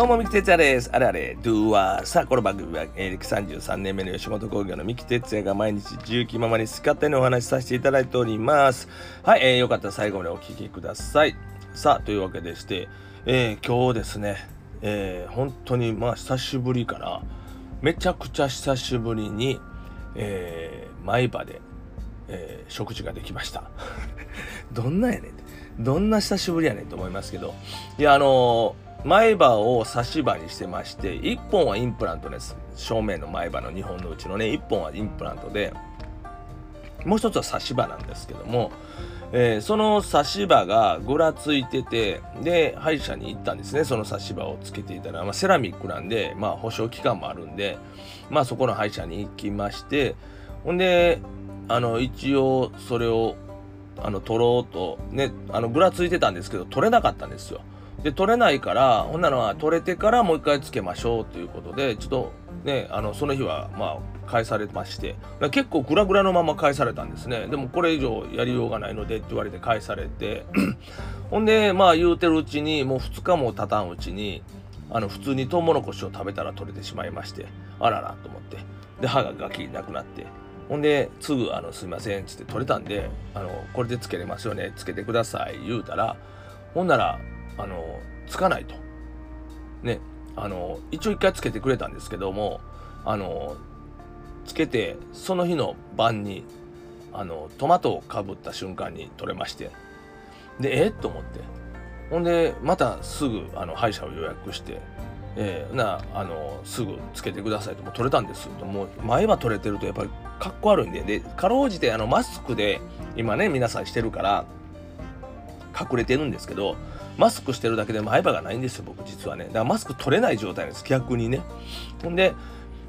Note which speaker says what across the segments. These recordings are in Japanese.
Speaker 1: どうも、三木哲也です。あれあれ、ドゥワー。さあ、この番組は、え歴33年目の吉本興業の三木哲也が毎日自由気ままに好き勝手にお話しさせていただいております。はい、えー、よかったら最後までお聞きください。さあ、というわけでして、えー、今日ですね、えー、本当に、まあ、久しぶりかな。めちゃくちゃ久しぶりに、えー、前場で、えー、食事ができました。どんなやねん。どんな久しぶりやねんと思いますけど。いや、あのー前歯を差し歯にしてまして1本はインプラントです正面の前歯の2本のうちのね1本はインプラントでもう一つは差し歯なんですけども、えー、その差し歯がぐらついててで歯医者に行ったんですねその差し歯をつけていたら、まあ、セラミックなんで、まあ、保証期間もあるんで、まあ、そこの歯医者に行きましてほんであの一応それをあの取ろうとねあのぐらついてたんですけど取れなかったんですよ。で取れないからほんなのは取れてからもう一回つけましょうということでちょっとねあのその日はまあ返されまして結構グラグラのまま返されたんですね。でもこれ以上やりようがないのでって言われて返されて ほんでまあ言うてるうちにもう2日も経たんうちにあの普通にトウモロコシを食べたら取れてしまいましてあららと思ってで歯がガキなくなってほんですぐあの「すいません」っつって取れたんであの「これでつけれますよねつけてください」言うたらほんならあのつかないと。ね。あの一応一回つけてくれたんですけどもあのつけてその日の晩にあのトマトをかぶった瞬間に取れましてでえ？っと思って。ほんでまたすぐあの歯医者を予約してえー、なあのすぐつけてくださいともう取れたんですともう前は取れてるとやっぱりかっこ悪いんで。でかろうじてあのマスクで今ね皆さんしてるから隠れてるんですけどマスクしてるだけで前歯がないんですよ僕実はね。だからマスク取れない状態です逆にね。ほんで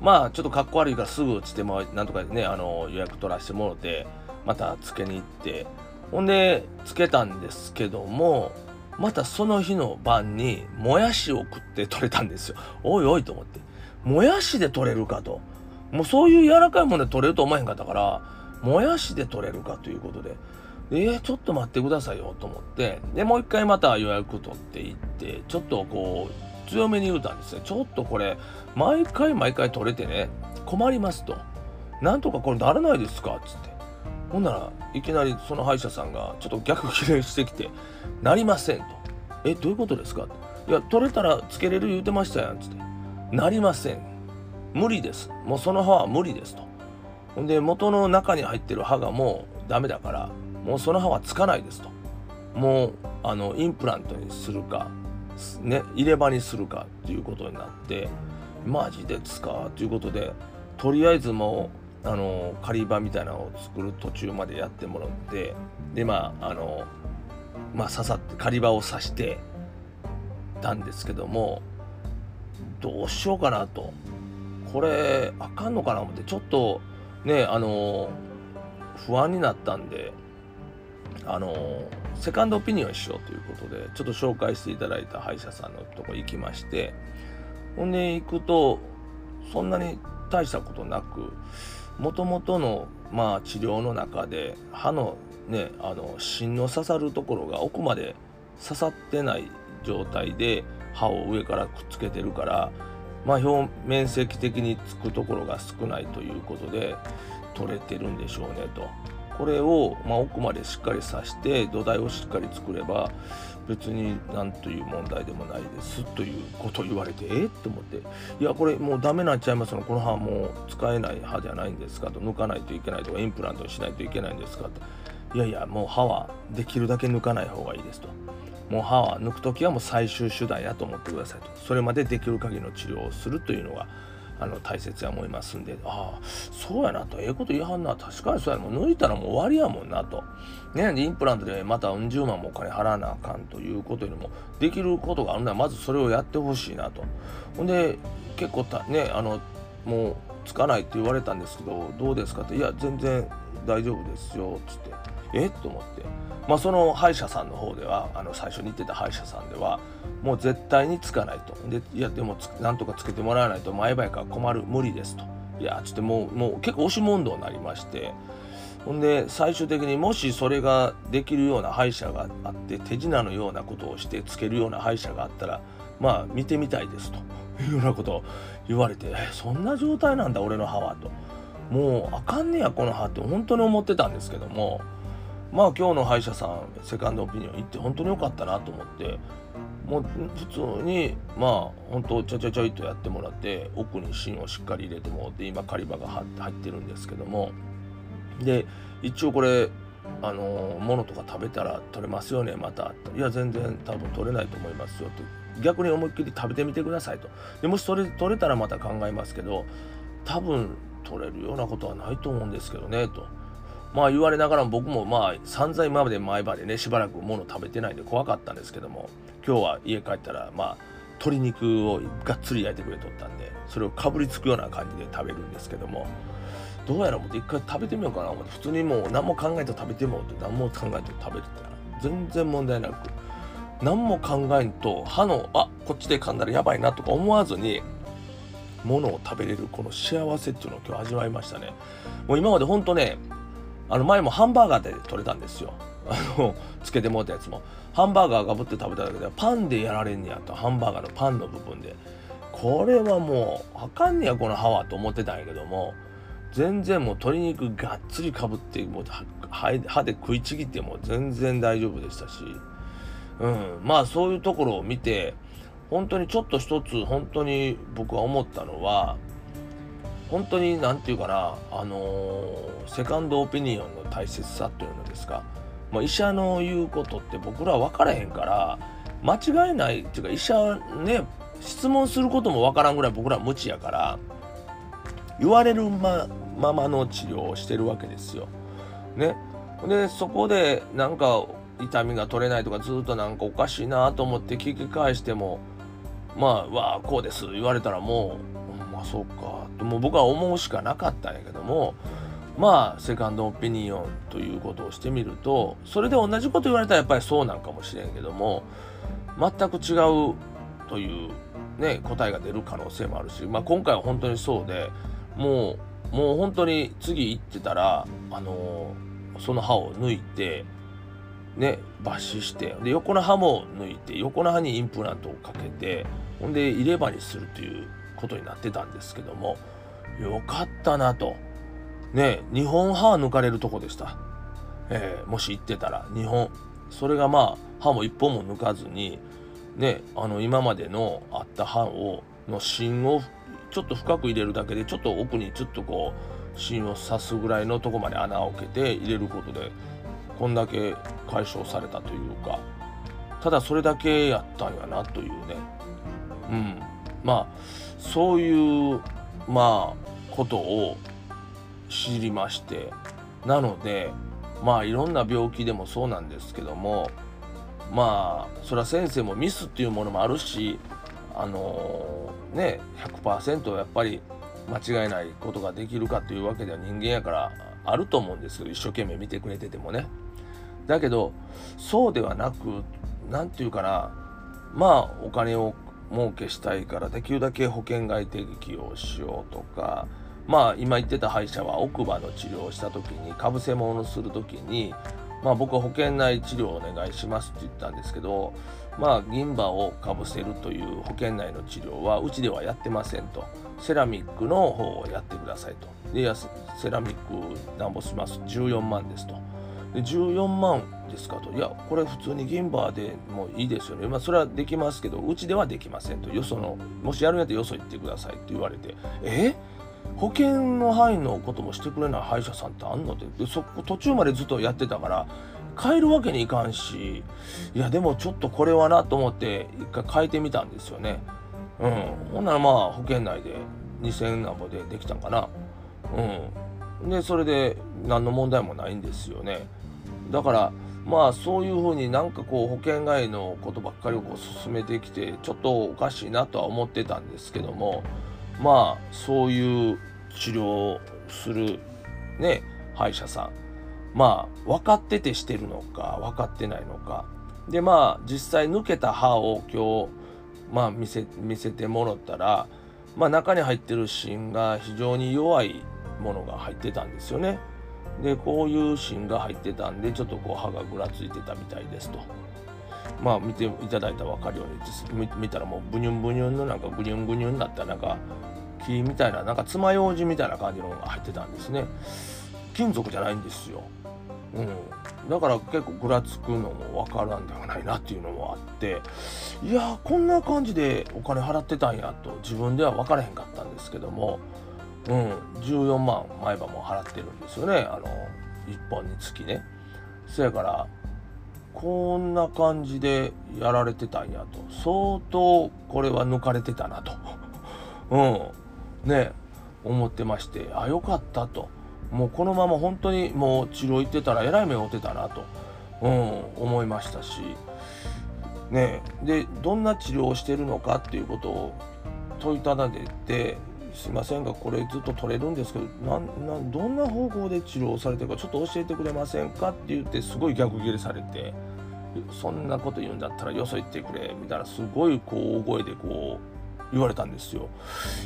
Speaker 1: まあちょっとかっこ悪いからすぐつってもなんとかねあの予約取らせてもろてまたつけに行って。ほんでつけたんですけどもまたその日の晩にもやしを食って取れたんですよ。おいおいと思って。もやしで取れるかと。もうそういう柔らかいもので取れると思えへんかったからもやしで取れるかということで。えー、ちょっと待ってくださいよと思ってでもう一回また予約取っていってちょっとこう強めに言うたんですね。ちょっとこれ毎回毎回取れてね困りますと。なんとかこれならないですかつって。ほんならいきなりその歯医者さんがちょっと逆切れしてきて「なりません」と「えどういうことですか?」いや取れたらつけれる言うてましたやん」つって「なりません。無理です。もうその歯は無理です」と。ほんで元の中に入ってる歯がもうダメだからもうその歯はつかないですと。もうあのインプラントにするか、ね、入れ歯にするかっていうことになってマジですかということでとりあえずもうあの仮歯みたいなのを作る途中までやってもらってでまああのまあ刺さって仮歯を刺してたんですけどもどうしようかなと。これあかんのかな思ってちょっとねあの不安になったんであのセカンドオピニオンしようということでちょっと紹介していただいた歯医者さんのとこ行きましてほんで行くとそんなに大したことなくもともとのまあ治療の中で歯のねあの芯の刺さるところが奥まで刺さってない状態で歯を上からくっつけてるからまあ表面積的につくところが少ないということで取れてるんでしょうねと。これを、まあ、奥までしっかり刺して土台をしっかり作れば別に何という問題でもないですということを言われてえっと思って。いやこれもうダメなっちゃいますの。この歯もう使えない歯じゃないんですかと。抜かないといけないとかインプラントにしないといけないんですかと。いやいやもう歯はできるだけ抜かない方がいいですと。もう歯は抜く時はもう最終手段やと思ってくださいと。それまでできる限りの治療をするというのがあの大切や思いますんでああそうやなとええこと言いはんな確かにそうやもう抜いたらもう終わりやもんなと。ねインプラントでまたうん十万もお金払わなあかんということよりもできることがあるならまずそれをやってほしいなと。ほんで結構たねあのもうつかないって言われたんですけどどうですかっていや全然大丈夫ですよっつって。え？っと思って。まあその歯医者さんの方ではあの最初に言ってた歯医者さんではもう絶対につかないと。でいやでもなんとかつけてもらわないと前歯やから困る無理ですと。いやつってもうもう結構押し問答になりまして。ほんで最終的にもしそれができるような歯医者があって手品のようなことをしてつけるような歯医者があったらまあ見てみたいですと。いうようなことを言われてそんな状態なんだ俺の歯はと。もうあかんねやこの歯って本当に思ってたんですけどもまあ今日の歯医者さんセカンドオピニオン行って本当に良かったなと思ってもう普通にまあ本当ちょちょちょいとやってもらって奥に芯をしっかり入れてもらって今狩り場が入ってるんですけども。で一応これあのものとか食べたら取れますよねまたいや全然多分取れないと思いますよと逆に思いっきり食べてみてくださいと。でもしそれ取れたらまた考えますけど多分取れるようなことはないと思うんですけどねと。まあ言われながら僕もまあ散々今まで前歯でねしばらくもの食べてないんで怖かったんですけども今日は家帰ったらまあ鶏肉をがっつり焼いてくれとったんでそれをかぶりつくような感じで食べるんですけどもどうやらもう一回食べてみようかな思って普通にもう何も考えて食べてもって何も考えて食べてたら全然問題なく何も考えんと歯のあこっちで噛んだらやばいなとか思わずにものを食べれるこの幸せっていうのを今日味わいましたね。もう今までほんとねあの前もハンバーガーで取れたんですよ。あのつけてもらったやつも。ハンバーガーがぶって食べただけでパンでやられんねやとハンバーガーのパンの部分で。これはもうあかんねやこの歯はと思ってたんやけども。全然もう鶏肉がっつりかぶってもう歯で食いちぎっても全然大丈夫でしたし、うん、まあそういうところを見て本当にちょっと一つ本当に僕は思ったのは本当に何て言うかなあの、セカンドオピニオンの大切さというのですか、まあ、医者の言うことって僕らは分からへんから間違いないっていうか医者ね質問することも分からんぐらい僕らは無知やから言われるまままの治療をしてるわけですよ。ね。でそこでなんか痛みが取れないとかずっとなんかおかしいなと思って聞き返してもまあわあこうです言われたらもうまあそうかともう僕は思うしかなかったんやけどもまあセカンドオピニオンということをしてみるとそれで同じこと言われたらやっぱりそうなんかもしれんけども全く違うというね答えが出る可能性もあるし、まあ、今回は本当にそうでもうもう本当に次行ってたらあのー、その歯を抜いてね抜歯してで横の歯も抜いて横の歯にインプラントをかけてほんで入れ歯にするということになってたんですけどもよかったなと。ね日本歯抜かれるとこでした、えー、もし行ってたら日本。それがまあ歯も一本も抜かずにねあの今までのあった歯をの芯をちょっと深く入れるだけでちょっと奥にちょっとこう芯を刺すぐらいのとこまで穴を開けて入れることでこんだけ解消されたというか。ただそれだけやったんやなというね。うん。まあそういうまあことを知りまして。なのでまあいろんな病気でもそうなんですけどもまあそれは先生もミスっていうものもあるしあのー、ね100%やっぱり間違いないことができるかというわけでは人間やからあると思うんですけど一生懸命見てくれててもね。だけどそうではなく何て言うかなまあお金を儲けしたいからできるだけ保険外適用しようとかまあ今言ってた歯医者は奥歯の治療をした時にかぶせ物をする時にまあ僕は保険内治療をお願いしますって言ったんですけどまあ、銀歯をかぶせるという保険内の治療はうちではやってませんと。セラミックの方をやってくださいと。でやセラミックなんぼします。14万ですと。で14万ですかと。いやこれ普通に銀歯でもいいですよね。まあそれはできますけどうちではできませんと。よそのもしやるんやったらよそ行ってくださいって言われて。え？っ保険の範囲のこともしてくれない歯医者さんってあんのってでそこ途中までずっとやってたから変えるわけにいかんしいやでもちょっとこれはなと思って一回変えてみたんですよね。うん。ほんならまあ保険内で2000なんぼでできたんかな。うん。でそれで何の問題もないんですよね。だからまあそういうふうになんかこう保険外のことばっかりをこう進めてきてちょっとおかしいなとは思ってたんですけどもまあそういう治療をするね歯医者さんまあ分かっててしてるのか分かってないのかでまあ実際抜けた歯を今日まあ見せ見せてもらったらまあ中に入ってる芯が非常に弱いものが入ってたんですよね。でこういう芯が入ってたんでちょっとこう歯がぐらついてたみたいですと。まあ見ていただいたら分かるように見たらもうブニュンブニュンのなんかグニュングニュンだったなんか木みたいななんか爪楊枝みたいな感じのが入ってたんですね。金属じゃないんですよ、うん、だから結構ぐらつくのも分からんではないなっていうのもあって。いやこんな感じでお金払ってたんやと自分では分からへんかったんですけども、うん、14万毎晩も払ってるんですよね。あの1本につきね。そやからこんな感じでやられてたんやと。相当これは抜かれてたなと。うん。ね。思ってまして。あよかったと。もうこのまま本当にもう治療行ってたらえらい目を負ってたなと、うん、思いましたし。ね。でどんな治療をしてるのかっていうことを問いただねてすいませんがこれずっと取れるんですけどなんなんどんな方法で治療されてるかちょっと教えてくれませんかって言ってすごい逆ギレされて。そんなこと言うんだったらよそ行ってくれみたいなすごいこう大声でこう言われたんですよ。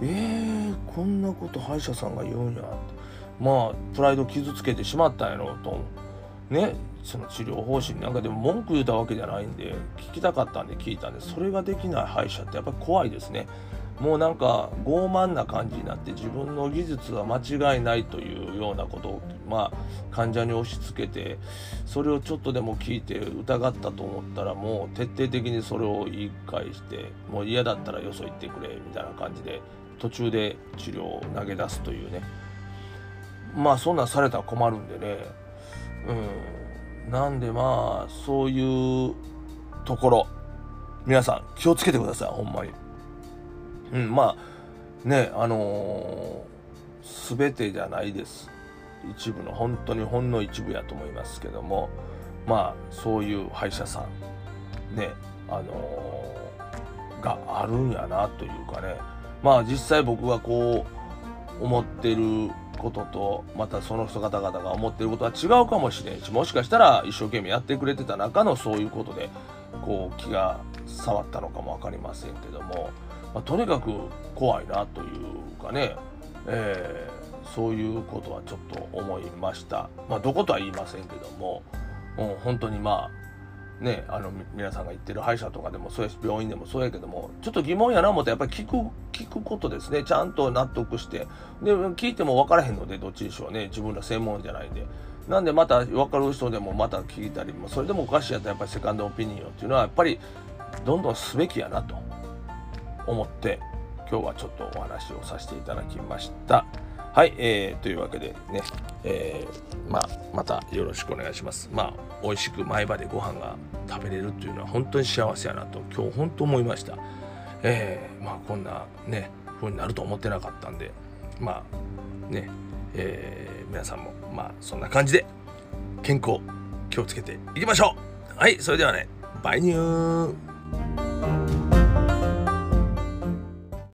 Speaker 1: えー、こんなこと歯医者さんが言うんやってまあプライド傷つけてしまったんやろうとねその治療方針なんかでも文句言うたわけじゃないんで聞きたかったんで聞いたんでそれができない歯医者ってやっぱり怖いですね。もうなんか傲慢な感じになって自分の技術は間違いないというようなことをまあ患者に押し付けてそれをちょっとでも聞いて疑ったと思ったらもう徹底的にそれを言い返してもう嫌だったらよそ行ってくれみたいな感じで途中で治療を投げ出すというね。まあそんなんされたら困るんでね。うん。なんでまあそういうところ。皆さん気をつけてくださいほんまに。うん、まあねあのー、全てじゃないです。一部の本当にほんの一部やと思いますけどもまあそういう歯医者さんねあのー、があるんやなというかね。まあ実際僕がこう思ってることとまたその人方々が思ってることは違うかもしれんしもしかしたら一生懸命やってくれてた中のそういうことでこう気が触ったのかも分かりませんけども。まあ、とにかく怖いなというかね、えー、そういうことはちょっと思いました。まあ、どことは言いませんけども、うん、本当にまあね、あの皆さんが言ってる歯医者とかでもそうやし病院でもそうやけどもちょっと疑問やな思ってやっぱり聞く聞くことですね。ちゃんと納得して。で聞いても分からへんのでどっちでしょうね。自分ら専門じゃないんで。なんでまた分かる人でもまた聞いたりもそれでもおかしいやったらやっぱりセカンドオピニオンっていうのはやっぱりどんどんすべきやなと。思って今日はちょっとお話をさせていただきました。はい、えー、というわけでね、えー、まあ、またよろしくお願いします。まあ、美味しく前歯でご飯が食べれるっていうのは本当に幸せやなと今日本当思いました。えー、まあ、こんなね、風になると思ってなかったんで、まあ、ね、えー、皆さんも、まあ、そんな感じで健康気をつけていきましょうはい、それではね、バイニュー